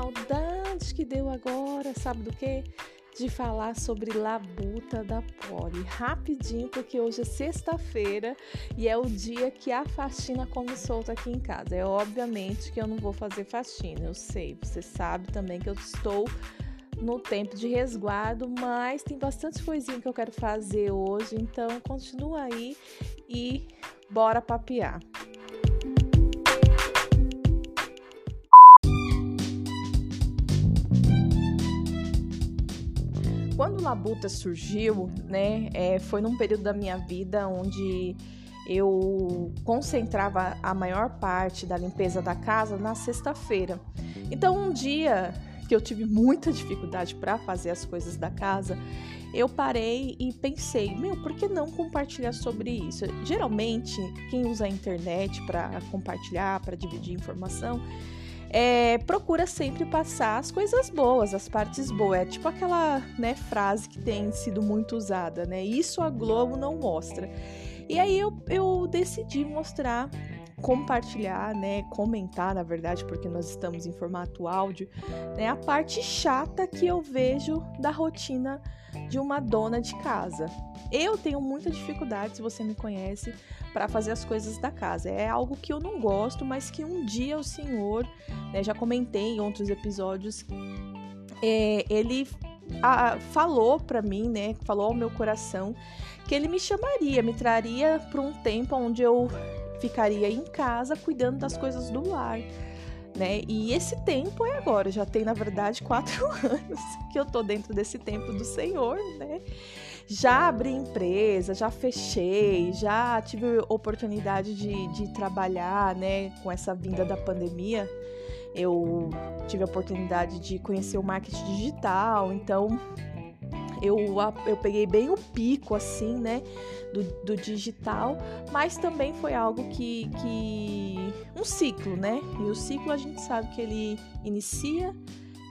saudade que deu agora, sabe do que? De falar sobre labuta da Poli. Rapidinho, porque hoje é sexta-feira e é o dia que a faxina come solta aqui em casa. É obviamente que eu não vou fazer faxina, eu sei. Você sabe também que eu estou no tempo de resguardo, mas tem bastante coisinha que eu quero fazer hoje, então continua aí e bora papear. Quando o Labuta surgiu, né, é, foi num período da minha vida onde eu concentrava a maior parte da limpeza da casa na sexta-feira. Então, um dia que eu tive muita dificuldade para fazer as coisas da casa, eu parei e pensei, meu, por que não compartilhar sobre isso? Geralmente, quem usa a internet para compartilhar, para dividir informação, é, procura sempre passar as coisas boas, as partes boas. É tipo aquela né, frase que tem sido muito usada, né? Isso a Globo não mostra. E aí eu, eu decidi mostrar compartilhar, né, comentar, na verdade, porque nós estamos em formato áudio, né, a parte chata que eu vejo da rotina de uma dona de casa. Eu tenho muita dificuldade, se você me conhece, para fazer as coisas da casa. É algo que eu não gosto, mas que um dia o senhor, né, já comentei em outros episódios, é, ele a, falou para mim, né, falou ao meu coração que ele me chamaria, me traria para um tempo onde eu ficaria em casa cuidando das coisas do lar. Né? E esse tempo é agora, já tem na verdade quatro anos que eu tô dentro desse tempo do Senhor, né? Já abri empresa, já fechei, já tive oportunidade de, de trabalhar, né, com essa vinda da pandemia. Eu tive a oportunidade de conhecer o marketing digital, então eu, eu peguei bem o pico, assim, né, do, do digital, mas também foi algo que, que. um ciclo, né? E o ciclo a gente sabe que ele inicia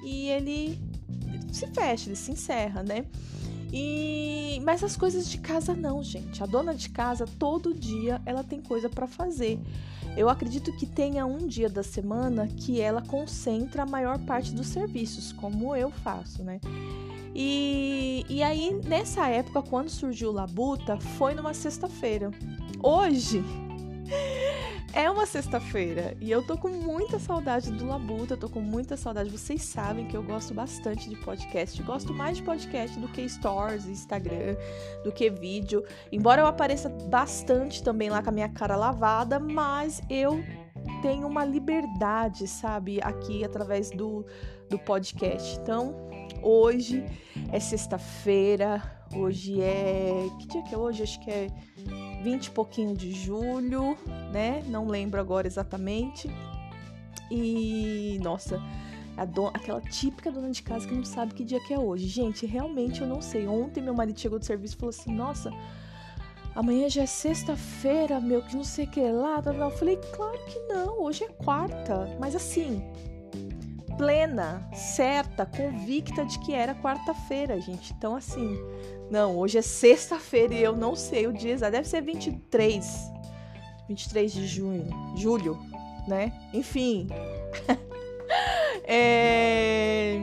e ele se fecha, ele se encerra, né? E mas as coisas de casa não, gente. A dona de casa todo dia ela tem coisa para fazer. Eu acredito que tenha um dia da semana que ela concentra a maior parte dos serviços, como eu faço, né? E, e aí, nessa época, quando surgiu o Labuta, foi numa sexta-feira. Hoje é uma sexta-feira e eu tô com muita saudade do Labuta, tô com muita saudade. Vocês sabem que eu gosto bastante de podcast, gosto mais de podcast do que stories, Instagram, do que vídeo. Embora eu apareça bastante também lá com a minha cara lavada, mas eu tenho uma liberdade, sabe, aqui através do, do podcast. Então, Hoje é sexta-feira, hoje é. Que dia que é hoje? Acho que é 20 e pouquinho de julho, né? Não lembro agora exatamente. E, nossa, Dona, aquela típica dona de casa que não sabe que dia que é hoje. Gente, realmente eu não sei. Ontem meu marido chegou do serviço e falou assim: Nossa, amanhã já é sexta-feira, meu, que não sei o que lá. Eu falei: Claro que não, hoje é quarta. Mas assim, plena, certa, convicta de que era quarta-feira, gente. Então, assim, não, hoje é sexta-feira e eu não sei o dia exato. Deve ser 23. 23 de junho, julho, né? Enfim. é...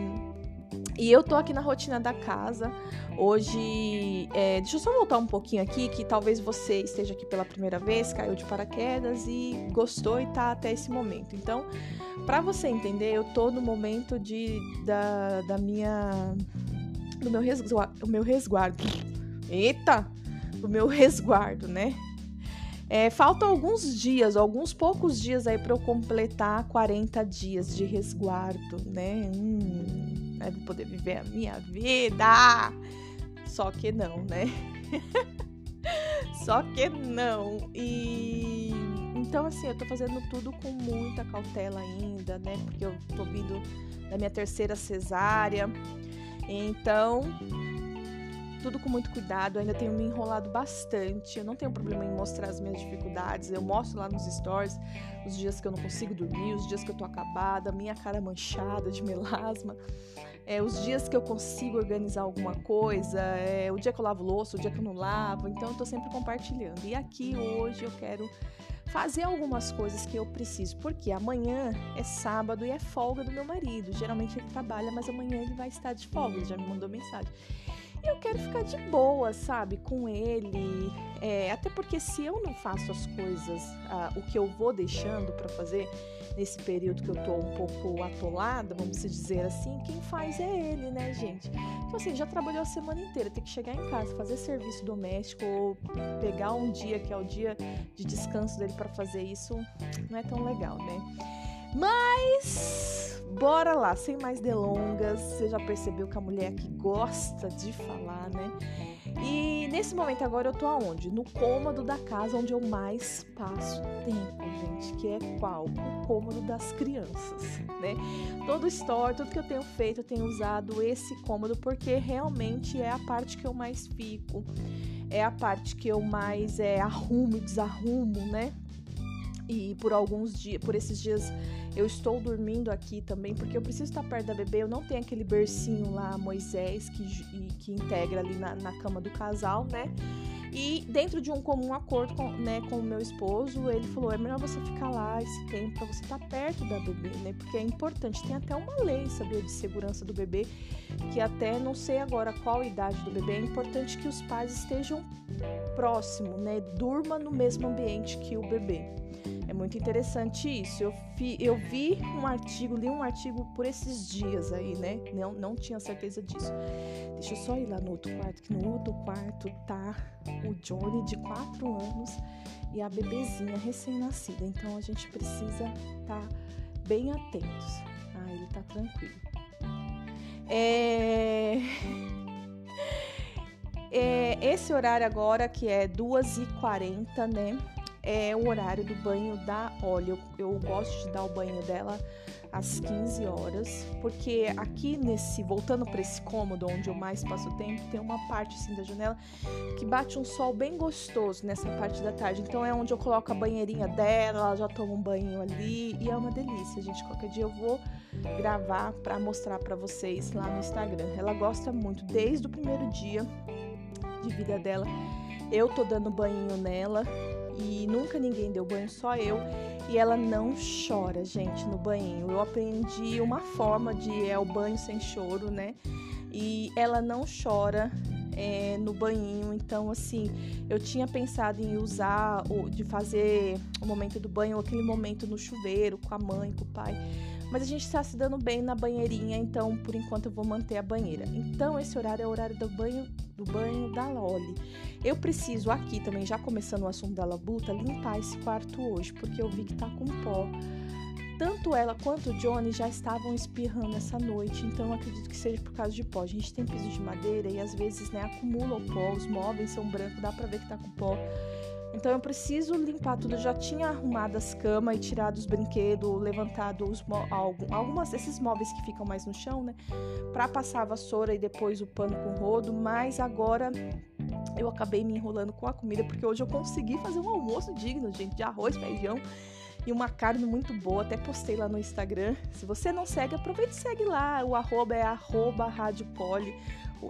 E eu tô aqui na rotina da casa. Hoje, é, deixa eu só voltar um pouquinho aqui, que talvez você esteja aqui pela primeira vez, caiu de paraquedas e gostou e tá até esse momento. Então, para você entender, eu tô no momento de da, da minha do meu resguardo, o meu resguardo. Eita, o meu resguardo, né? É, faltam alguns dias, alguns poucos dias aí para eu completar 40 dias de resguardo, né? Hum, aí vou poder viver a minha vida. Só que não, né? Só que não. E então assim, eu tô fazendo tudo com muita cautela ainda, né? Porque eu tô vindo da minha terceira cesárea. Então, tudo com muito cuidado. Ainda tenho me enrolado bastante. Eu não tenho problema em mostrar as minhas dificuldades. Eu mostro lá nos stories os dias que eu não consigo dormir, os dias que eu tô acabada, minha cara manchada de melasma é, os dias que eu consigo organizar alguma coisa, é, o dia que eu lavo louça, o dia que eu não lavo. Então, eu tô sempre compartilhando. E aqui hoje eu quero fazer algumas coisas que eu preciso, porque amanhã é sábado e é folga do meu marido. Geralmente ele trabalha, mas amanhã ele vai estar de folga, ele já me mandou mensagem. Eu quero ficar de boa, sabe, com ele. É, até porque se eu não faço as coisas, ah, o que eu vou deixando para fazer, nesse período que eu tô um pouco atolada, vamos dizer assim, quem faz é ele, né, gente? Então, assim, já trabalhou a semana inteira, tem que chegar em casa, fazer serviço doméstico ou pegar um dia que é o dia de descanso dele para fazer isso, não é tão legal, né? Mas bora lá, sem mais delongas. Você já percebeu que a mulher aqui gosta de falar, né? E nesse momento agora eu tô aonde? No cômodo da casa onde eu mais passo tempo, gente, que é qual? O cômodo das crianças, né? Todo story, tudo que eu tenho feito, eu tenho usado esse cômodo porque realmente é a parte que eu mais fico. É a parte que eu mais é, arrumo e desarrumo, né? E por alguns dias, por esses dias eu estou dormindo aqui também porque eu preciso estar perto da bebê. Eu não tenho aquele bercinho lá, Moisés, que, que integra ali na, na cama do casal, né? E dentro de um comum acordo com, né, com o meu esposo, ele falou: é melhor você ficar lá esse tempo para você estar perto da bebê, né? Porque é importante. Tem até uma lei, sabia, de segurança do bebê, que até não sei agora qual idade do bebê, é importante que os pais estejam próximo, né? Durma no mesmo ambiente que o bebê. É muito interessante isso. Eu, fi, eu vi um artigo, li um artigo por esses dias aí, né? Não, não tinha certeza disso. Deixa eu só ir lá no outro quarto, que no outro quarto tá o Johnny de 4 anos e a bebezinha recém-nascida. Então a gente precisa estar tá bem atentos. Ah, ele tá tranquilo. É... é... esse horário agora, que é 2h40, né? É o horário do banho da Olha. Eu, eu gosto de dar o banho dela às 15 horas, porque aqui nesse, voltando para esse cômodo onde eu mais passo tempo, tem uma parte assim da janela que bate um sol bem gostoso nessa parte da tarde. Então é onde eu coloco a banheirinha dela, ela já toma um banho ali e é uma delícia, gente. Qualquer dia eu vou gravar para mostrar para vocês lá no Instagram. Ela gosta muito desde o primeiro dia de vida dela. Eu tô dando banho nela e nunca ninguém deu banho, só eu. E ela não chora, gente, no banho. Eu aprendi uma forma de é o banho sem choro, né? E ela não chora é, no banho. Então, assim, eu tinha pensado em usar, de fazer o momento do banho, aquele momento no chuveiro, com a mãe, com o pai. Mas a gente está se dando bem na banheirinha, então por enquanto eu vou manter a banheira. Então esse horário é o horário do banho do banho da Loli. Eu preciso aqui também, já começando o assunto da labuta, limpar esse quarto hoje, porque eu vi que tá com pó. Tanto ela quanto o Johnny já estavam espirrando essa noite, então acredito que seja por causa de pó. A gente tem piso de madeira e às vezes, né, acumula o pó, os móveis são brancos, dá pra ver que tá com pó. Então eu preciso limpar tudo. Eu já tinha arrumado as camas e tirado os brinquedos, levantado os algumas desses móveis que ficam mais no chão, né? Para passar a vassoura e depois o pano com rodo. Mas agora eu acabei me enrolando com a comida porque hoje eu consegui fazer um almoço digno, gente, de arroz, feijão e uma carne muito boa. Até postei lá no Instagram. Se você não segue, aproveita e segue lá. O arroba é arroba Rádio Poli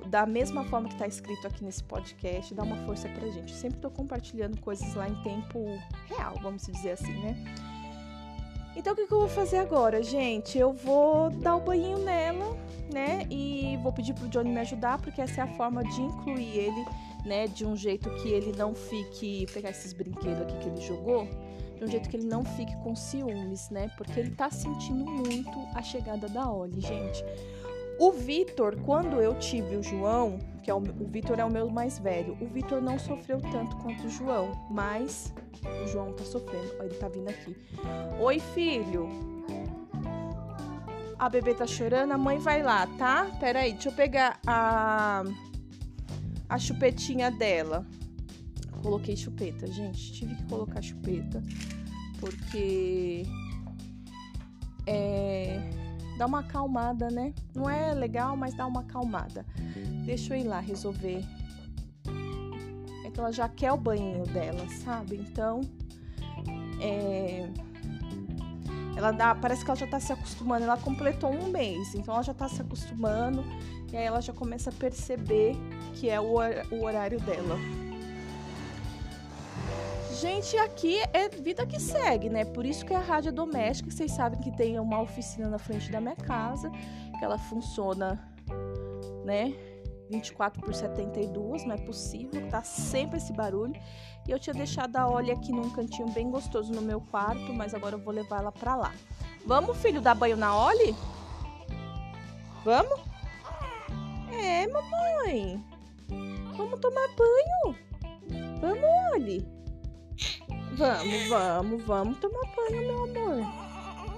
da mesma forma que está escrito aqui nesse podcast, dá uma força pra gente. Sempre estou compartilhando coisas lá em tempo real, vamos dizer assim, né? Então o que, que, eu vou fazer agora, gente? Eu vou dar o banho nela, né? E vou pedir pro Johnny me ajudar, porque essa é a forma de incluir ele, né? De um jeito que ele não fique. Vou pegar esses brinquedos aqui que ele jogou. De um jeito que ele não fique com ciúmes, né? Porque ele tá sentindo muito a chegada da Oli, gente. O Vitor, quando eu tive o João, que é o, o Vitor é o meu mais velho, o Vitor não sofreu tanto quanto o João, mas o João tá sofrendo. Ele tá vindo aqui. Oi, filho. A bebê tá chorando, a mãe vai lá, tá? Pera aí, deixa eu pegar a a chupetinha dela. Coloquei chupeta, gente. Tive que colocar chupeta porque é dá uma acalmada, né? Não é legal, mas dá uma acalmada. Deixa eu ir lá resolver. É que ela já quer o banho dela, sabe? Então, é... ela dá, parece que ela já tá se acostumando. Ela completou um mês, então ela já tá se acostumando e aí ela já começa a perceber que é o, o horário dela. Gente, aqui é vida que segue, né? Por isso que é a rádio doméstica, vocês sabem que tem uma oficina na frente da minha casa, que ela funciona, né? 24 por 72, não é possível, tá sempre esse barulho. E eu tinha deixado a Olha aqui num cantinho bem gostoso no meu quarto, mas agora eu vou levar ela pra lá. Vamos, filho, dar banho na Oli? Vamos? É, mamãe. Vamos tomar banho. Vamos, Oli. Vamos, vamos, vamos tomar banho, meu amor.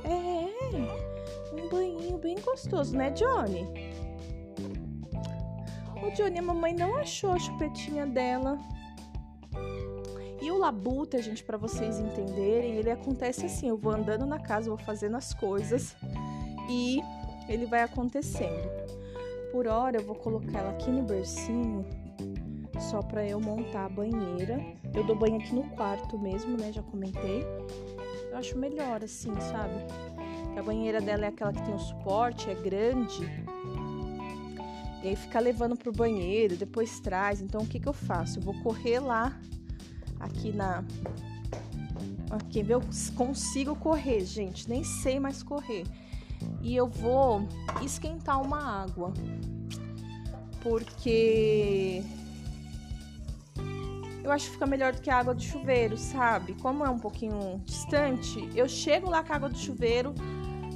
É, um banhinho bem gostoso, né, Johnny? O Johnny, a mamãe não achou a chupetinha dela. E o labuta, gente, para vocês entenderem, ele acontece assim: eu vou andando na casa, vou fazendo as coisas e ele vai acontecendo. Por hora, eu vou colocar ela aqui no bercinho só para eu montar a banheira. Eu dou banho aqui no quarto mesmo, né? Já comentei. Eu acho melhor assim, sabe? A banheira dela é aquela que tem o suporte, é grande. E aí fica levando pro banheiro, depois traz. Então o que que eu faço? Eu vou correr lá aqui na aqui eu consigo correr, gente, nem sei mais correr. E eu vou esquentar uma água. Porque eu acho que fica melhor do que a água do chuveiro, sabe? Como é um pouquinho distante, eu chego lá com a água do chuveiro,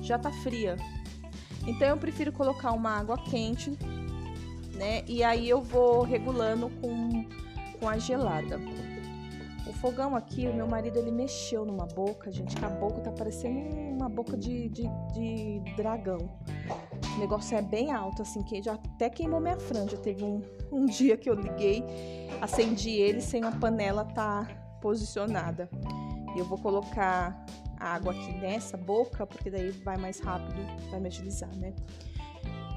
já tá fria. Então eu prefiro colocar uma água quente, né? E aí eu vou regulando com, com a gelada. O fogão aqui, o meu marido ele mexeu numa boca, gente, que a boca tá parecendo uma boca de, de, de dragão. O negócio é bem alto, assim, que já até queimou minha franja. Teve um, um dia que eu liguei, acendi ele sem a panela tá posicionada. E eu vou colocar a água aqui nessa boca, porque daí vai mais rápido, vai me agilizar, né?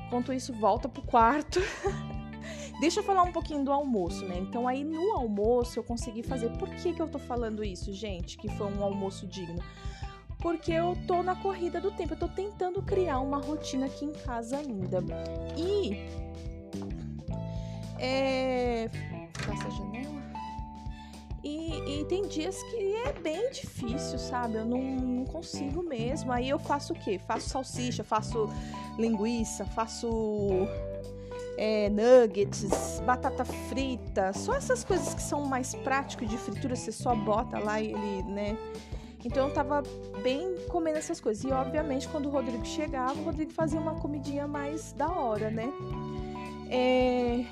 Enquanto isso, volta pro quarto. Deixa eu falar um pouquinho do almoço, né? Então, aí no almoço eu consegui fazer. Por que, que eu tô falando isso, gente? Que foi um almoço digno? Porque eu tô na corrida do tempo, eu tô tentando criar uma rotina aqui em casa ainda. E é, Passa a janela. E, e, tem dias que é bem difícil, sabe? Eu não, não, consigo mesmo. Aí eu faço o quê? Faço salsicha, faço linguiça, faço é, nuggets, batata frita, só essas coisas que são mais práticas de fritura, você só bota lá e ele, né? Então eu tava bem comendo essas coisas. E obviamente quando o Rodrigo chegava, o Rodrigo fazia uma comidinha mais da hora, né? É...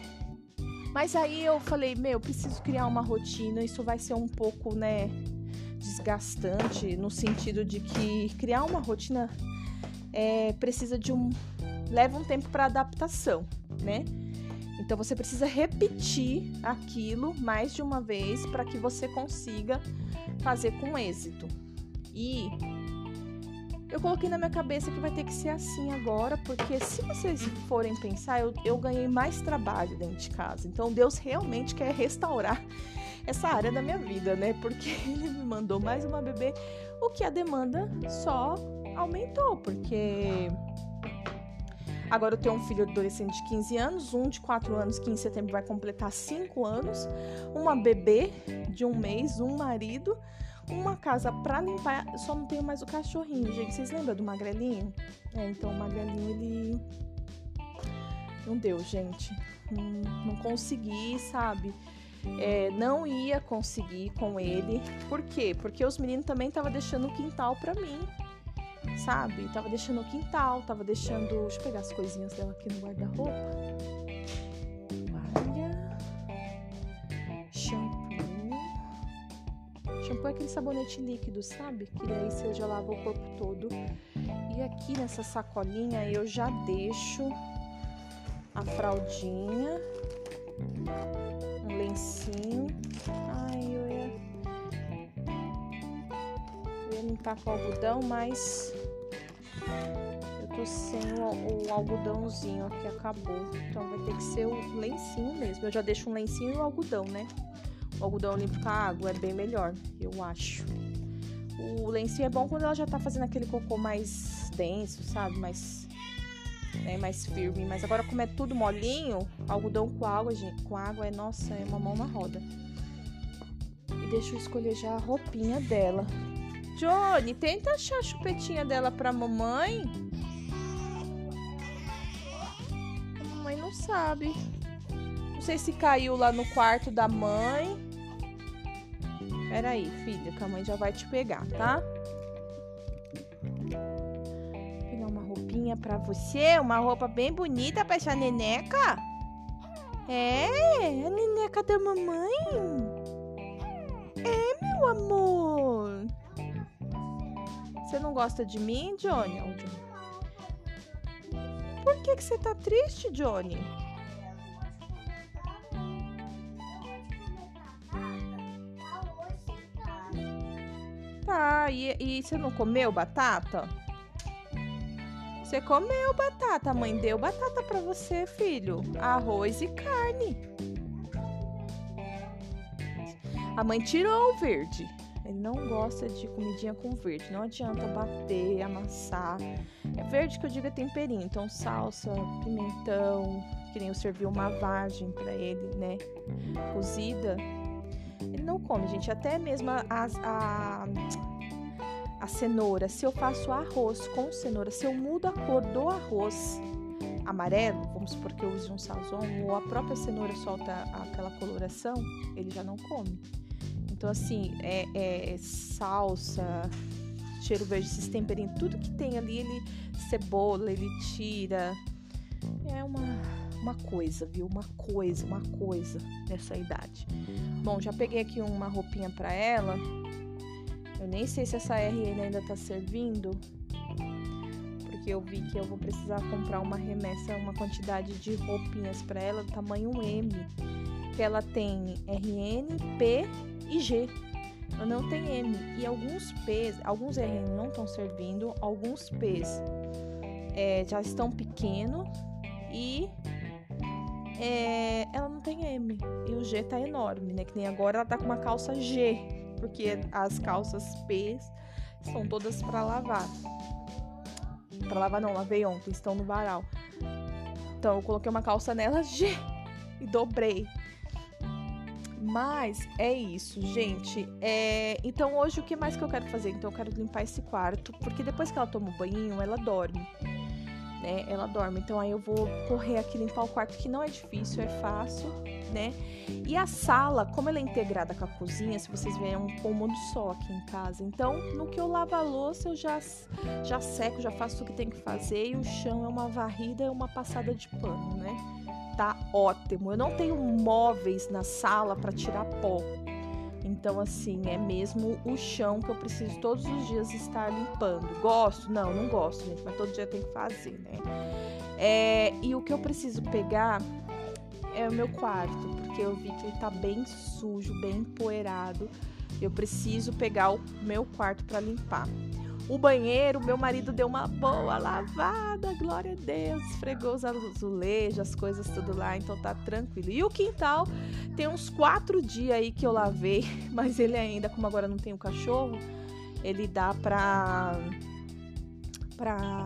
Mas aí eu falei, meu, preciso criar uma rotina, isso vai ser um pouco, né, desgastante, no sentido de que criar uma rotina é, precisa de um. leva um tempo para adaptação, né? Então você precisa repetir aquilo mais de uma vez para que você consiga fazer com êxito. E eu coloquei na minha cabeça que vai ter que ser assim agora, porque se vocês forem pensar, eu, eu ganhei mais trabalho dentro de casa. Então Deus realmente quer restaurar essa área da minha vida, né? Porque ele me mandou mais uma bebê, o que a demanda só aumentou, porque Agora eu tenho um filho adolescente de 15 anos, um de 4 anos que em setembro vai completar 5 anos, uma bebê de um mês, um marido, uma casa pra limpar, só não tenho mais o cachorrinho, gente. Vocês lembram do magrelinho? É, então o magrelinho ele. Não deu, gente. Não, não consegui, sabe? É, não ia conseguir com ele. Por quê? Porque os meninos também estavam deixando o quintal pra mim. Sabe? Tava deixando o quintal, tava deixando. Deixa eu pegar as coisinhas dela aqui no guarda-roupa. Shampoo é aquele sabonete líquido, sabe? Que daí você já lava o corpo todo. E aqui nessa sacolinha eu já deixo a fraldinha, um lencinho. Ai, eu ia, eu ia limpar com algodão, mas eu tô sem o, o algodãozinho que acabou. Então vai ter que ser o lencinho mesmo. Eu já deixo um lencinho e o algodão, né? O algodão limpo com água é bem melhor, eu acho. O lencinho é bom quando ela já tá fazendo aquele cocô mais denso, sabe? Mais, né, mais firme. Mas agora, como é tudo molinho, algodão com água, gente, com água é, nossa, é uma mão na roda. E deixa eu escolher já a roupinha dela. Johnny, tenta achar a chupetinha dela pra mamãe. A mamãe não sabe. Sei se caiu lá no quarto da mãe. Pera aí, filha, que a mãe já vai te pegar, tá? Vou pegar uma roupinha pra você, uma roupa bem bonita pra essa neneca. É, a neneca da mamãe. É, meu amor. Você não gosta de mim, Johnny? Por que, que você tá triste, Johnny? Tá, e, e você não comeu batata? Você comeu batata, a mãe deu batata para você, filho. Arroz e carne. A mãe tirou o verde. Ele não gosta de comidinha com verde. Não adianta bater, amassar. É verde que eu digo é temperinho. Então, salsa, pimentão, que nem eu servi uma vagem para ele, né? Cozida. Não come, gente. Até mesmo a, a, a cenoura. Se eu faço arroz com cenoura, se eu mudo a cor do arroz amarelo, vamos supor que eu use um sazon, ou a própria cenoura solta aquela coloração, ele já não come. Então, assim, é, é salsa, cheiro verde, esses temperinhos, tudo que tem ali, ele cebola, ele tira. É uma, uma coisa, viu? Uma coisa, uma coisa nessa idade. Bom, já peguei aqui uma roupinha para ela. Eu nem sei se essa RN ainda tá servindo. Porque eu vi que eu vou precisar comprar uma remessa, uma quantidade de roupinhas para ela, tamanho M. Que ela tem RN, P e G. Eu não tenho M. E alguns P's, alguns RN não estão servindo, alguns P's é, já estão pequenos e é, ela não tem M. E o G tá enorme, né? Que nem agora ela tá com uma calça G, porque as calças P são todas para lavar. Para lavar não, lavei ontem, estão no varal. Então eu coloquei uma calça nela G e dobrei. Mas é isso, gente. É... Então hoje o que mais que eu quero fazer? Então eu quero limpar esse quarto, porque depois que ela toma o banho, ela dorme. Né? Ela dorme. Então aí eu vou correr aqui limpar o quarto, que não é difícil, é fácil, né? E a sala, como ela é integrada com a cozinha, se vocês verem, é um cômodo só aqui em casa. Então, no que eu lavo a louça, eu já, já seco, já faço o que tem que fazer. E o chão é uma varrida, é uma passada de pano, né? tá ótimo. Eu não tenho móveis na sala para tirar pó. Então, assim, é mesmo o chão que eu preciso todos os dias estar limpando. Gosto? Não, não gosto, gente, mas todo dia tem que fazer, né? É, e o que eu preciso pegar é o meu quarto, porque eu vi que ele tá bem sujo, bem empoeirado. Eu preciso pegar o meu quarto para limpar. O banheiro, meu marido deu uma boa lavada, glória a Deus, esfregou os azulejos, as coisas tudo lá, então tá tranquilo. E o quintal, tem uns quatro dias aí que eu lavei, mas ele ainda, como agora não tem o cachorro, ele dá pra. pra.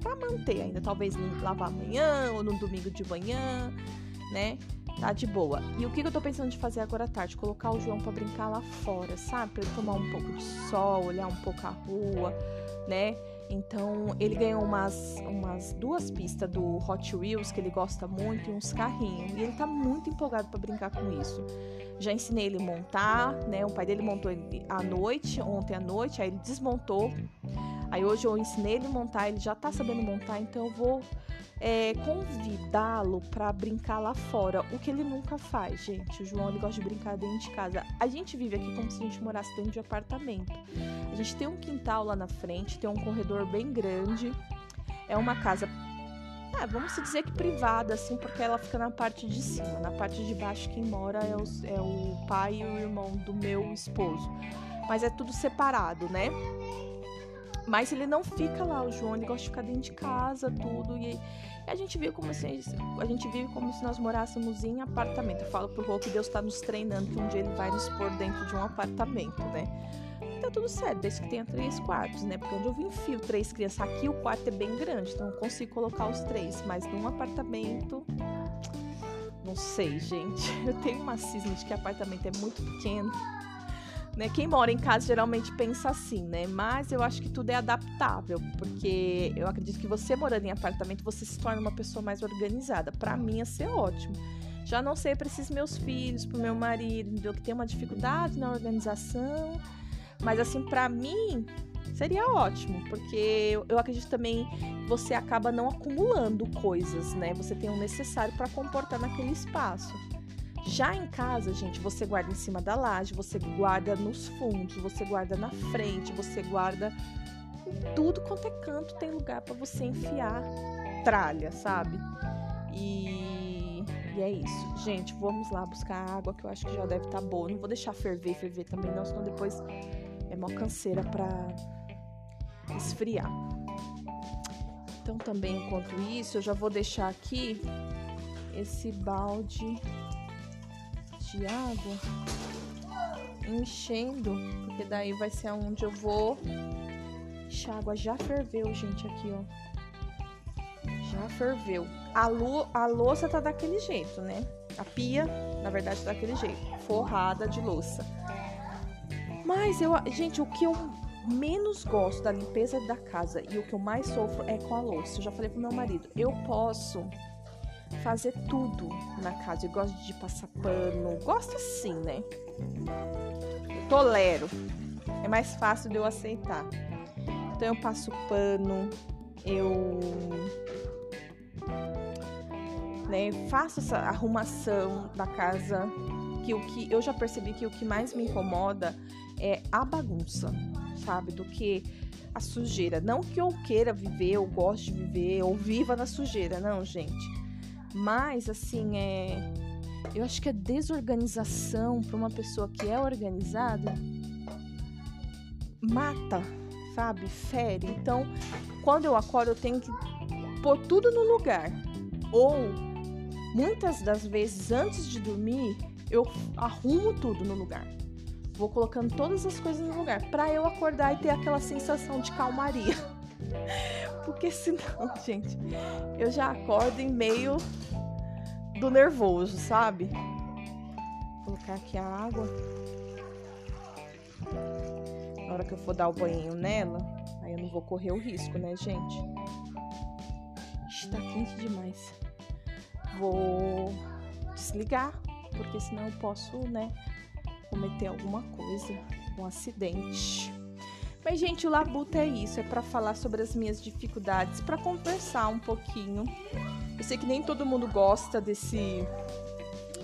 pra manter ainda. Talvez lavar amanhã ou no domingo de manhã, né? Tá de boa. E o que, eu tô pensando de fazer agora à tarde? Colocar o João para brincar lá fora, sabe? Pra ele tomar um pouco de sol, olhar um pouco a rua, né? Então ele ganhou umas, umas duas pistas do Hot Wheels que ele gosta muito e uns carrinhos. E ele tá muito empolgado para brincar com isso. Já ensinei ele a montar, né? O pai dele montou à noite, ontem à noite, aí ele desmontou. Aí hoje eu ensinei ele a montar, ele já tá sabendo montar, então eu vou é, convidá-lo para brincar lá fora, o que ele nunca faz, gente. O João ele gosta de brincar dentro de casa. A gente vive aqui como se a gente morasse dentro de apartamento. A gente tem um quintal lá na frente, tem um corredor bem grande. É uma casa, é, vamos dizer que privada, assim, porque ela fica na parte de cima. Na parte de baixo, quem mora é é o pai e o irmão do meu esposo. Mas é tudo separado, né? Mas ele não fica lá, o João, ele gosta de ficar dentro de casa, tudo. E a gente vive como se a gente vive como se nós morássemos em apartamento. Eu falo pro Rô que Deus está nos treinando, que um dia ele vai nos pôr dentro de um apartamento, né? Tá tudo certo, desde que tenha três quartos, né? Porque onde eu enfio três crianças aqui, o quarto é bem grande, então eu consigo colocar os três, mas num apartamento Não sei, gente. Eu tenho uma cisma de que apartamento é muito pequeno. Né? Quem mora em casa geralmente pensa assim, né? Mas eu acho que tudo é adaptável, porque eu acredito que você morando em apartamento, você se torna uma pessoa mais organizada. Para mim ia ser ótimo. Já não sei para esses meus filhos, para o meu marido, que tem uma dificuldade na organização. Mas assim, para mim, seria ótimo, porque eu acredito também que você acaba não acumulando coisas, né? Você tem o necessário para comportar naquele espaço. Já em casa, gente, você guarda em cima da laje, você guarda nos fundos, você guarda na frente, você guarda em tudo quanto é canto, tem lugar para você enfiar tralha, sabe? E, e, é isso. Gente, vamos lá buscar água que eu acho que já deve estar tá boa. Não vou deixar ferver, ferver também não, senão depois é mó canseira para esfriar. Então também enquanto isso, eu já vou deixar aqui esse balde de água enchendo, porque daí vai ser onde eu vou. A água já ferveu, gente, aqui, ó. Já ferveu. A, lu, a louça tá daquele jeito, né? A pia, na verdade, tá daquele jeito, forrada de louça. Mas eu, gente, o que eu menos gosto da limpeza da casa e o que eu mais sofro é com a louça. Eu já falei pro meu marido, eu posso fazer tudo na casa. Eu gosto de passar pano, gosto assim, né? Eu tolero. É mais fácil de eu aceitar. Então eu passo pano, eu né, faço essa arrumação da casa, que o que eu já percebi que o que mais me incomoda é a bagunça, sabe? Do que a sujeira. Não que eu queira viver, ou goste de viver, ou viva na sujeira, não, gente. Mas, assim, é. Eu acho que a desorganização para uma pessoa que é organizada mata, sabe? Fere. Então, quando eu acordo, eu tenho que pôr tudo no lugar. Ou, muitas das vezes, antes de dormir, eu arrumo tudo no lugar. Vou colocando todas as coisas no lugar para eu acordar e ter aquela sensação de calmaria. Porque senão, gente, eu já acordo em meio do nervoso, sabe? Vou colocar aqui a água. Na hora que eu for dar o banho nela, aí eu não vou correr o risco, né, gente? Está quente demais. Vou desligar, porque senão eu posso, né, cometer alguma coisa, um acidente. Mas, gente, o Labuta é isso, é para falar sobre as minhas dificuldades, para conversar um pouquinho. Eu sei que nem todo mundo gosta desse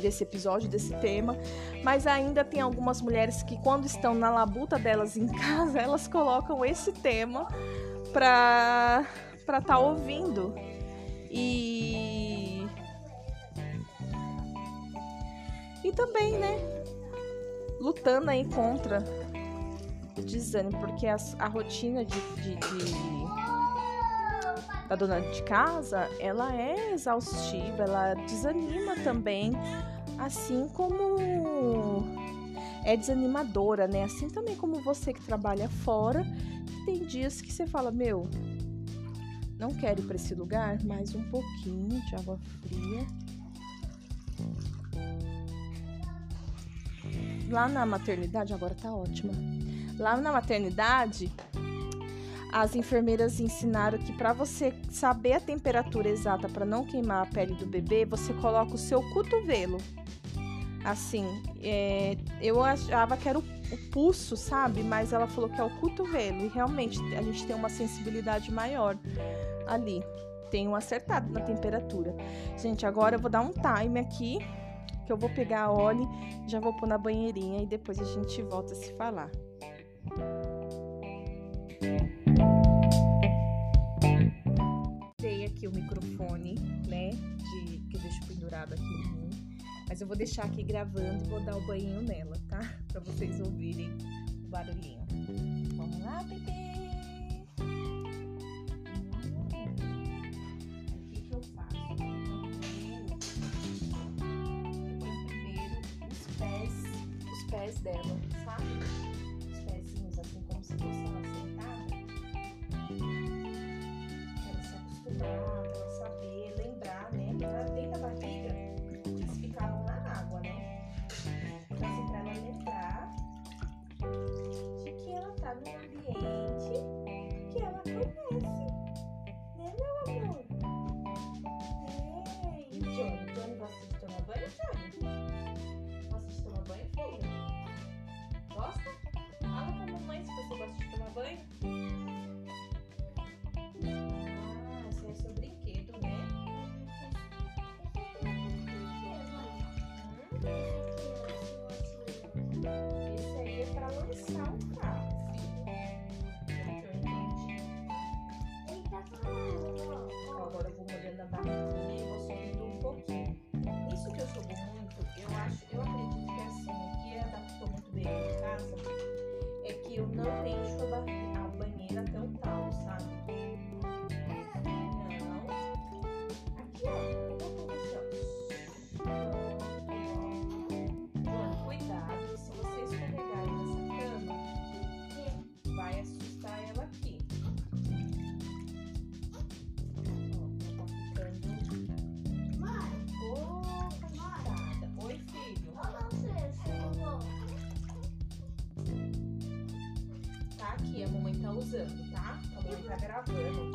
desse episódio, desse tema, mas ainda tem algumas mulheres que quando estão na labuta delas em casa, elas colocam esse tema para para estar tá ouvindo. E e também, né, lutando aí contra desânimo, porque a, rotina de, de, de, da dona de casa, ela é exaustiva, ela desanima também, assim como é desanimadora, né? Assim também como você que trabalha fora, tem dias que você fala, meu, não quero ir para esse lugar, mais um pouquinho de água fria. Lá na maternidade, agora tá ótima. Lá na maternidade, as enfermeiras ensinaram que para você saber a temperatura exata para não queimar a pele do bebê, você coloca o seu cotovelo. Assim, é, eu achava que era o, o, pulso, sabe? Mas ela falou que é o cotovelo. E realmente a gente tem uma sensibilidade maior ali. Tenho acertado na temperatura. Gente, agora eu vou dar um time aqui. Que eu vou pegar a óleo, já vou pôr na banheirinha e depois a gente volta a se falar. Tem aqui o microfone, né? De, que eu deixo pendurado aqui em mim. Mas eu vou deixar aqui gravando e vou dar o banho nela, tá? Pra vocês ouvirem o barulhinho. Vamos lá, bebê! O que banho? Aqui, a mamãe tá usando, tá? A mamãe tá gravando.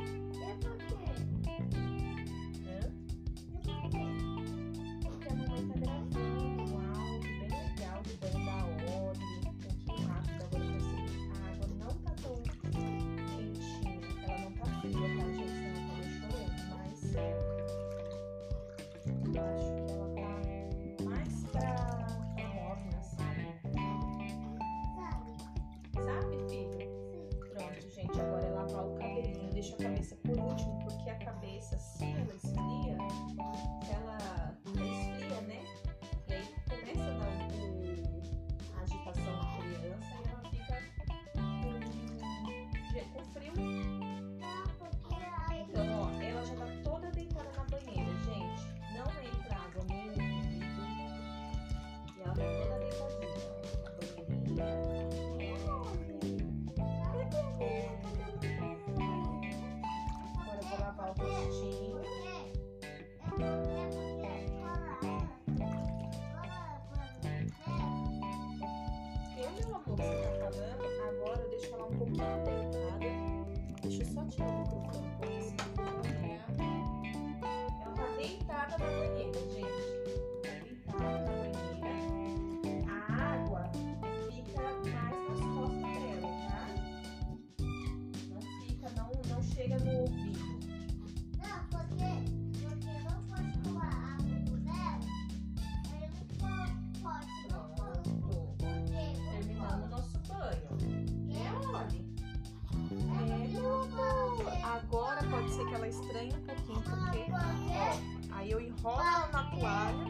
Aí eu enrolo na toalha.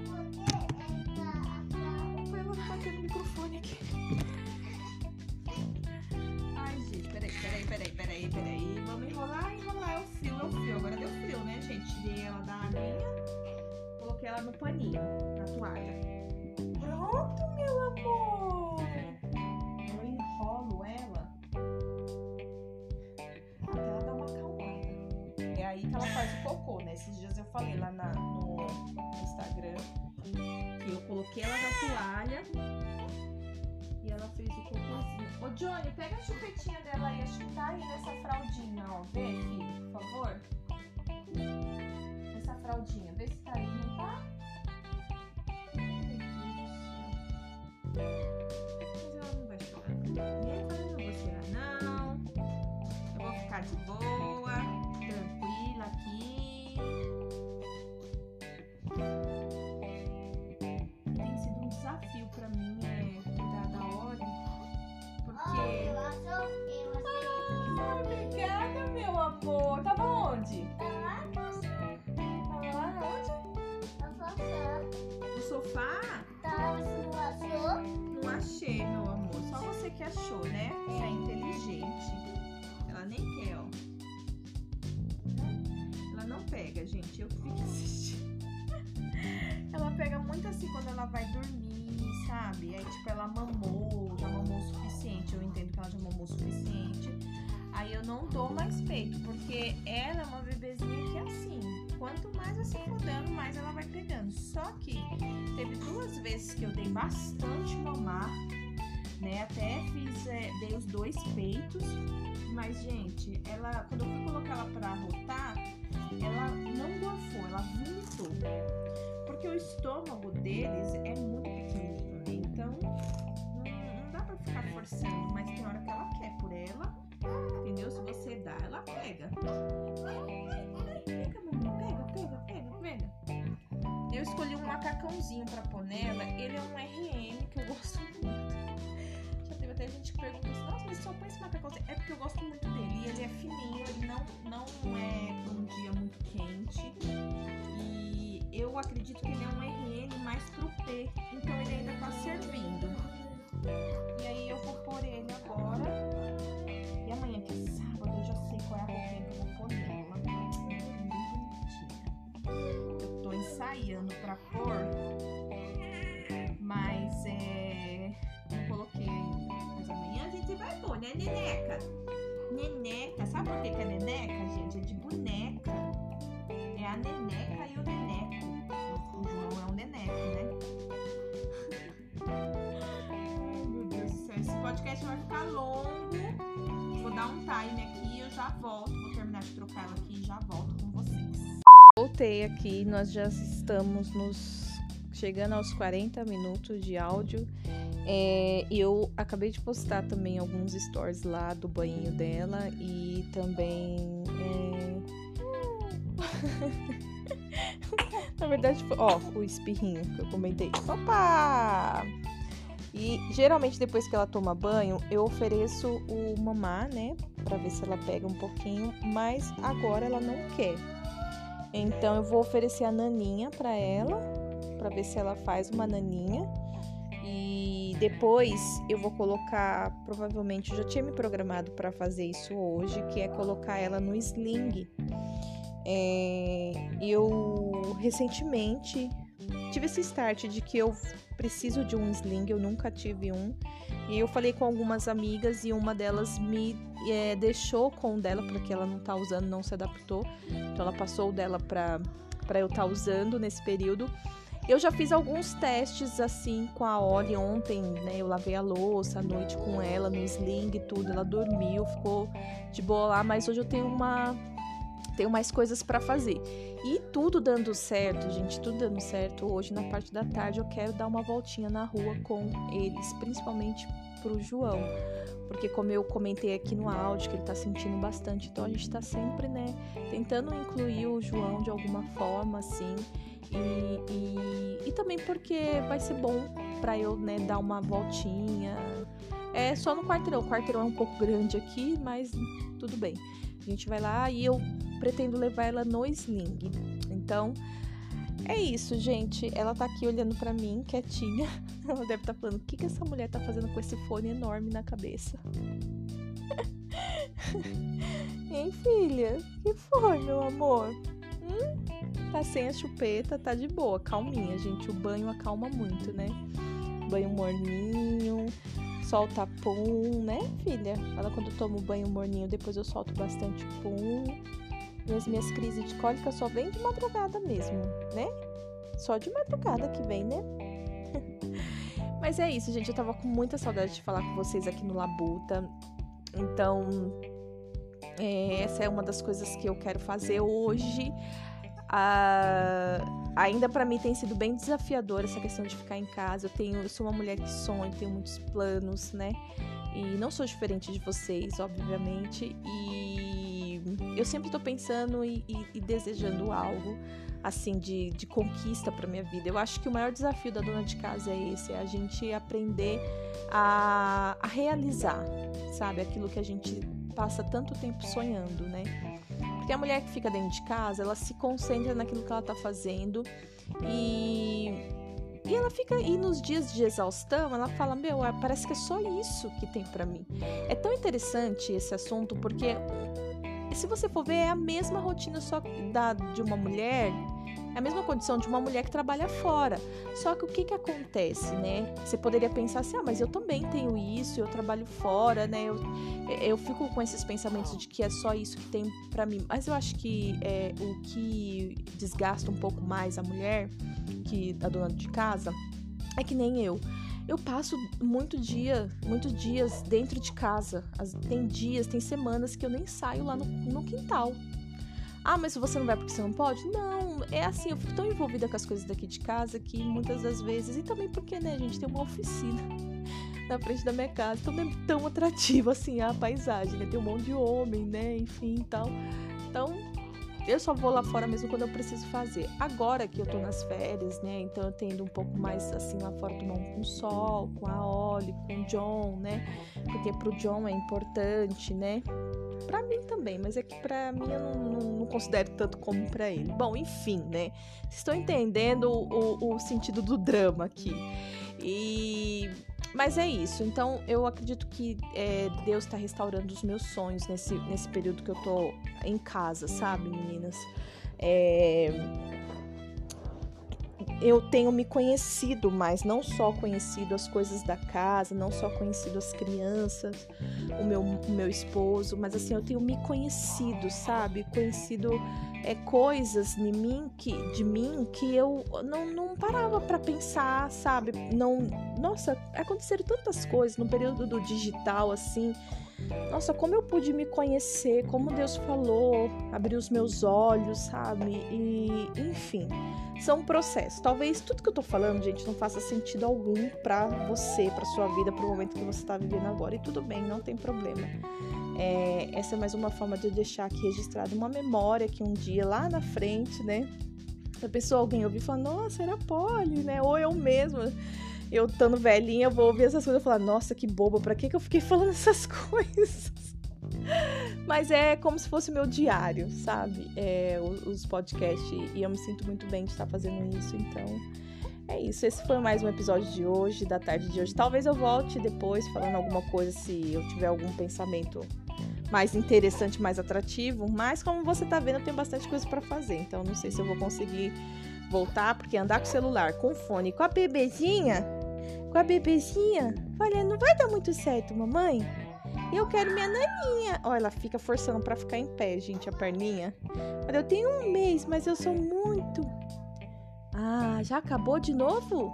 Opa, ela bater no microfone aqui. Ai, gente, peraí, peraí, peraí, peraí, peraí. Vamos enrolar, enrolar. É o fio, é o fio. Agora deu fio, né, gente? Tirei ela da aguinha, coloquei ela no paninho, na toalha. Pronto, meu amor! Né? Esses dias eu falei lá na- no Instagram que eu coloquei ela na toalha e ela fez o cocôzinho. Ô Johnny, pega a chupetinha dela aí, acho que tá aí nessa fraldinha, ó. Vê, filho, por favor. Essa fraldinha, vê se tá aí, não tá? Mas ela não vai chorar. Nem eu não vou chorar, não. Eu vou ficar de boa, Ai, obrigada, meu amor. Tava onde? Tava lá onde? No sofá? Não achei, meu amor. Só você que achou, né? Você é inteligente. Ela nem quer, ó. Ela não pega, gente. Eu que fico assistindo. Ela pega muito assim quando ela vai dormir, sabe? Aí, tipo, ela mamou, suficiente. Eu entendo que ela já mamou o suficiente. Aí eu não dou mais peito, porque ela é uma bebezinha que é assim. Quanto mais eu se fodendo, mais ela vai pegando. Só que teve duas vezes que eu dei bastante mamar, né? Até fiz, é, dei os dois peitos. Mas, gente, ela, quando eu fui colocar ela pra rotar, ela não gorfou, ela vomitou. Porque o estômago deles é muito pequenininho, mas tem hora que ela quer por ela, entendeu? Se você dá, ela pega. Pega, mamãe, pega, pega, pega, pega. Eu escolhi um macacãozinho pra pôr nela. Ele é um RM que eu gosto muito. Já teve até gente que perguntou assim, nossa, mas só põe esse macacãozinho. É porque eu gosto muito dele. Ele é fininho, ele não, não é um dia muito quente. E eu acredito que ele é um RN mais pro P. Então Neneca. Sabe por que, é neneca, gente? É de boneca. É a neneca e o neneco. O João é um neneco, né? Ai, meu Deus do céu. Esse podcast vai ficar longo. dar um time aqui, eu já volto. Vou terminar de trocar ela aqui e já volto com vocês. Voltei aqui, nós já estamos nos chegando aos 40 minutos de áudio. É, eu acabei de postar também alguns stories lá do banho dela e também. É... Na verdade, ó, o espirrinho que eu comentei. Opa! E geralmente depois que ela toma banho, eu ofereço o mamá, né, para ver se ela pega um pouquinho, mas agora ela não quer. Então eu vou oferecer a naninha para ela, para ver se ela faz uma naninha. Depois eu vou colocar, provavelmente eu já tinha me programado para fazer isso hoje, que é colocar ela no sling. É, eu recentemente tive esse start de que eu preciso de um sling, eu nunca tive um. E eu falei com algumas amigas e uma delas me é, deixou com o dela, porque ela não tá usando, não se adaptou. Então ela passou o dela pra eu estar tá usando nesse período. Eu já fiz alguns testes assim com a Oli ontem, né? Eu lavei a louça à noite com ela no sling e tudo. Ela dormiu, ficou de boa lá, mas hoje eu tenho uma tenho mais coisas para fazer. E tudo dando certo, gente, tudo dando certo. Hoje na parte da tarde eu quero dar uma voltinha na rua com eles, principalmente pro João. Porque como eu comentei aqui no áudio que ele tá sentindo bastante, então a gente tá sempre, né, tentando incluir o João de alguma forma assim. E, e, e também porque vai ser bom para eu né, dar uma voltinha. É só no quarteirão. O quarteirão é um pouco grande aqui, mas tudo bem. A gente vai lá e eu pretendo levar ela no sling. Então, é isso, gente. Ela tá aqui olhando para mim, quietinha. Ela deve estar tá falando: o que, que essa mulher tá fazendo com esse fone enorme na cabeça? hein, filha? que foi, meu amor? Hum? Tá sem a chupeta, tá de boa, calminha, gente. O banho acalma muito, né? Banho morninho, solta pum, né, filha? Ela quando toma o banho morninho, depois eu solto bastante pum. E as minhas crises de cólica só vem de madrugada mesmo, né? Só de madrugada que vem, né? Mas é isso, gente. Eu tava com muita saudade de falar com vocês aqui no Labuta. Então, é, essa é uma das coisas que eu quero fazer hoje. Ah, ainda para mim tem sido bem desafiador essa questão de ficar em casa. Eu tenho, eu sou uma mulher que sonha, tenho muitos planos, né? E não sou diferente de vocês, obviamente. E eu sempre tô pensando e, e, e desejando algo assim de, de conquista para minha vida. Eu acho que o maior desafio da dona de casa é esse, é a gente aprender a, a realizar, sabe, aquilo que a gente passa tanto tempo sonhando, né? Porque a mulher que fica dentro de casa, ela se concentra naquilo que ela tá fazendo e e ela fica e nos dias de exaustão, ela fala: "Meu, parece que é só isso que tem para mim". É tão interessante esse assunto porque se você for ver é a mesma rotina só da de uma mulher é a mesma condição de uma mulher que trabalha fora. Só que o que que acontece, né? Você poderia pensar assim, ah, mas eu também tenho isso, eu trabalho fora, né? Eu, eu fico com esses pensamentos de que é só isso que tem para mim. Mas eu acho que é, o que desgasta um pouco mais a mulher, que a dona de casa, é que nem eu. Eu passo muito dia, muitos dias dentro de casa. Tem dias, tem semanas que eu nem saio lá no, no quintal. Ah, mas você não vai porque você não pode? Não, é assim, eu fico tão envolvida com as coisas daqui de casa que muitas das vezes, e também porque, né, gente tem uma oficina na frente da minha casa, então é tão atrativo assim a paisagem, né? Tem um monte de homem, né, enfim e tal. Então, eu só vou lá fora mesmo quando eu preciso fazer. Agora que eu tô nas férias, né? Então eu tendo um pouco mais assim lá fora tomar um, um sol com a Oli, com o John, né? Porque pro John é importante, né? Para mim também, mas é que para mim eu não, não, não, considero tanto como para ele. Bom, enfim, né? Estão entendendo o, o sentido do drama aqui. E mas é isso. Então eu acredito que é, Deus está restaurando os meus sonhos nesse, nesse período que eu tô em casa, sabe, meninas? É, eu tenho me conhecido mais, não só conhecido as coisas da casa, não só conhecido as crianças, o meu, o meu esposo, mas assim, eu tenho me conhecido, sabe? Conhecido é, coisas de mim que, de mim que eu não, não parava para pensar, sabe? Não, Nossa, aconteceram tantas coisas no período do digital, assim. Nossa, como eu pude me conhecer, como Deus falou, abriu os meus olhos, sabe? E, enfim, são processos. Talvez tudo que eu tô falando, gente, não faça sentido algum pra você, pra sua vida, pro momento que você tá vivendo agora. E tudo bem, não tem problema. É, essa é mais uma forma de eu deixar aqui registrado uma memória que um dia lá na frente, né? A pessoa, alguém ouvir e falar, nossa, era Polly, né? Ou eu mesma eu estando velhinha, vou ouvir essas coisas e falar, nossa, que boba, pra que, que eu fiquei falando essas coisas? Mas é como se fosse meu diário, sabe? É, os podcasts. E eu me sinto muito bem de estar fazendo isso. Então, é isso. Esse foi mais um episódio de hoje, da tarde de hoje. Talvez eu volte depois falando alguma coisa se eu tiver algum pensamento mais interessante, mais atrativo. Mas como você tá vendo, eu tenho bastante coisa para fazer. Então, não sei se eu vou conseguir voltar, porque andar com o celular, com fone, com a bebezinha, com a bebezinha, olha, não vai dar muito certo, mamãe. Eu quero minha naninha. Olha, ela fica forçando para ficar em pé, gente, a perninha. Olha, eu tenho um mês, mas eu sou muito. Ah, já acabou de novo?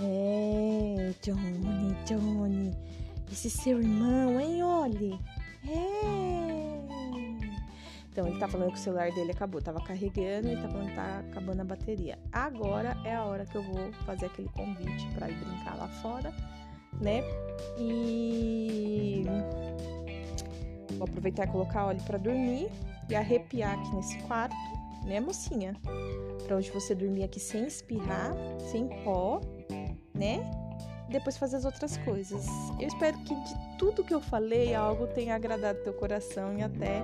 É, Johnny, Johnny. Esse seu irmão, hein, olhe. É. Então, ele tá falando que o celular dele acabou, tava carregando e tá falando que tá acabando a bateria. Agora é a hora que eu vou fazer aquele convite para ir brincar lá fora, né? E vou aproveitar e colocar óleo para dormir e arrepiar aqui nesse quarto, né, mocinha? Pra onde você dormir aqui sem espirrar, sem pó, né? Depois fazer as outras coisas. Eu espero que de tudo que eu falei, algo tenha agradado teu coração e até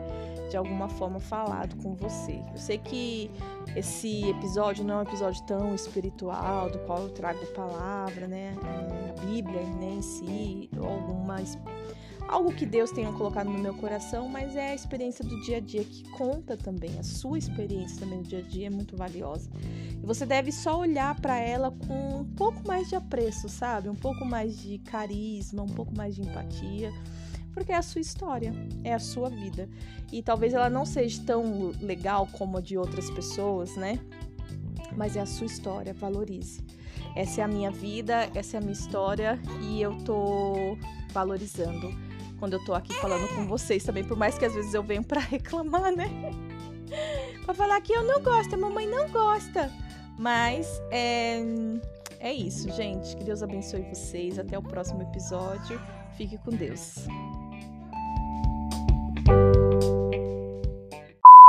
de alguma forma falado com você. Eu sei que esse episódio não é um episódio tão espiritual, do qual eu trago palavra, né? É, a Bíblia né, em si, ou alguma algo que Deus tenha colocado no meu coração, mas é a experiência do dia a dia que conta também. A sua experiência também do dia a dia é muito valiosa. E você deve só olhar para ela com um pouco mais de apreço, sabe? Um pouco mais de carisma, um pouco mais de empatia, porque é a sua história, é a sua vida. E talvez ela não seja tão legal como a de outras pessoas, né? Mas é a sua história, valorize. Essa é a minha vida, essa é a minha história e eu tô valorizando quando eu tô aqui falando com vocês também, por mais que às vezes eu venho para reclamar, né? pra falar que eu não gosto, a mamãe não gosta. Mas é, é isso, gente. Que Deus abençoe vocês. Até o próximo episódio. Fique com Deus.